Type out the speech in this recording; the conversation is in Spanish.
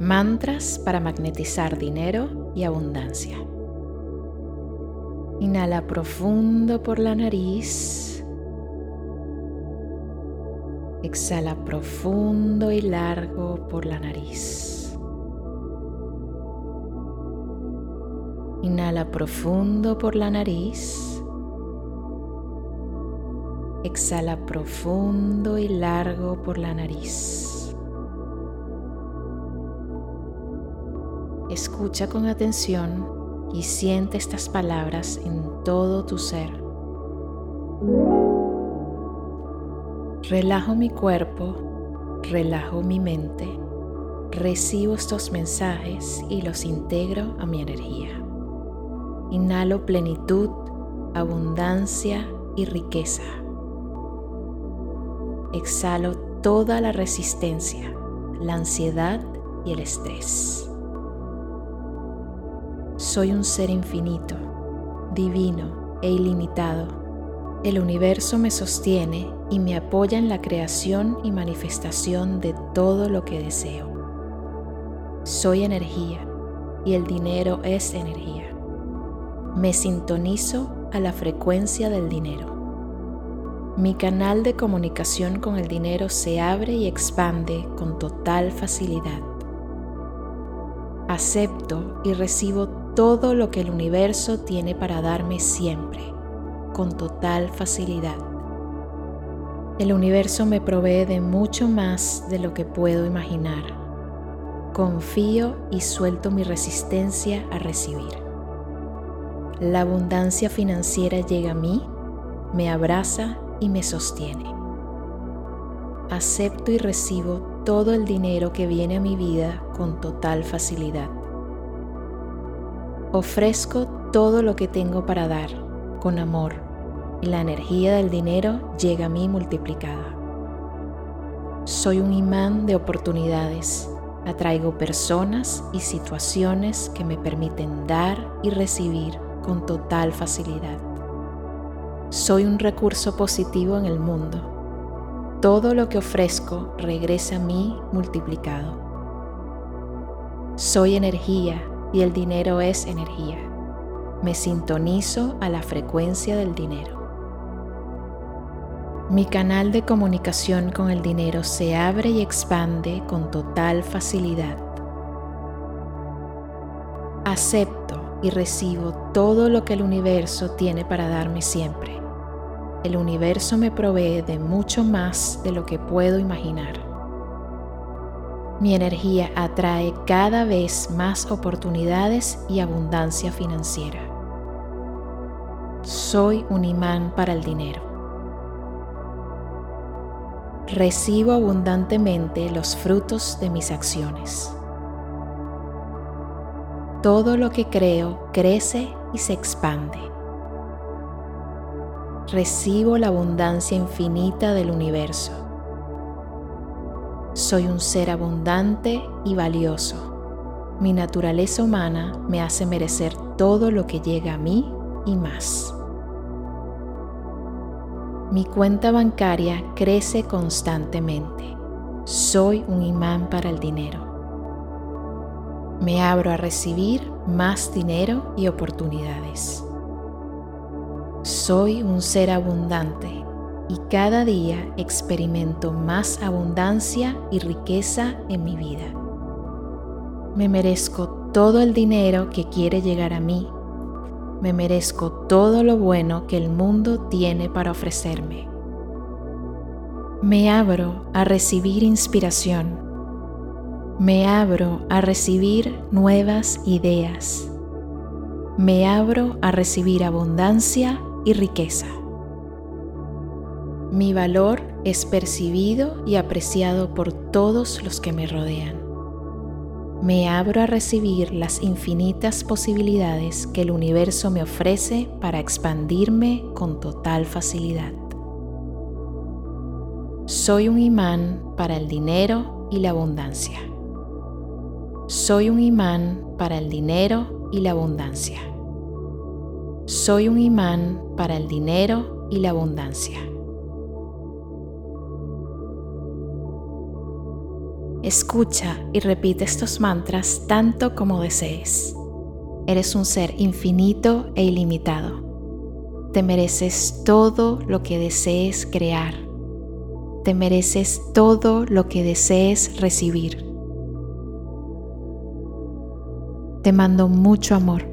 Mantras para magnetizar dinero y abundancia. Inhala profundo por la nariz. Exhala profundo y largo por la nariz. Inhala profundo por la nariz. Exhala profundo y largo por la nariz. Escucha con atención y siente estas palabras en todo tu ser. Relajo mi cuerpo, relajo mi mente, recibo estos mensajes y los integro a mi energía. Inhalo plenitud, abundancia y riqueza. Exhalo toda la resistencia, la ansiedad y el estrés. Soy un ser infinito, divino e ilimitado. El universo me sostiene y me apoya en la creación y manifestación de todo lo que deseo. Soy energía y el dinero es energía. Me sintonizo a la frecuencia del dinero. Mi canal de comunicación con el dinero se abre y expande con total facilidad. Acepto y recibo todo lo que el universo tiene para darme siempre, con total facilidad. El universo me provee de mucho más de lo que puedo imaginar. Confío y suelto mi resistencia a recibir. La abundancia financiera llega a mí, me abraza y me sostiene. Acepto y recibo todo el dinero que viene a mi vida con total facilidad. Ofrezco todo lo que tengo para dar con amor y la energía del dinero llega a mí multiplicada. Soy un imán de oportunidades. Atraigo personas y situaciones que me permiten dar y recibir con total facilidad. Soy un recurso positivo en el mundo. Todo lo que ofrezco regresa a mí multiplicado. Soy energía y el dinero es energía. Me sintonizo a la frecuencia del dinero. Mi canal de comunicación con el dinero se abre y expande con total facilidad. Acepto y recibo todo lo que el universo tiene para darme siempre. El universo me provee de mucho más de lo que puedo imaginar. Mi energía atrae cada vez más oportunidades y abundancia financiera. Soy un imán para el dinero. Recibo abundantemente los frutos de mis acciones. Todo lo que creo crece y se expande. Recibo la abundancia infinita del universo soy un ser abundante y valioso. Mi naturaleza humana me hace merecer todo lo que llega a mí y más. Mi cuenta bancaria crece constantemente. Soy un imán para el dinero. Me abro a recibir más dinero y oportunidades. Soy un ser abundante y cada día experimento más abundancia y riqueza en mi vida. Me merezco todo el dinero que quiere llegar a mí. Me merezco todo lo bueno que el mundo tiene para ofrecerme. Me abro a recibir inspiración. Me abro a recibir nuevas ideas. Me abro a recibir abundancia y riqueza. Mi valor es percibido y apreciado por todos los que me rodean. Me abro a recibir las infinitas posibilidades que el universo me ofrece para expandirme con total facilidad. Soy un imán para el dinero y la abundancia. Soy un imán para el dinero y la abundancia. Soy un imán para el dinero y la abundancia. Escucha y repite estos mantras tanto como desees. Eres un ser infinito e ilimitado. Te mereces todo lo que desees crear. Te mereces todo lo que desees recibir. Te mando mucho amor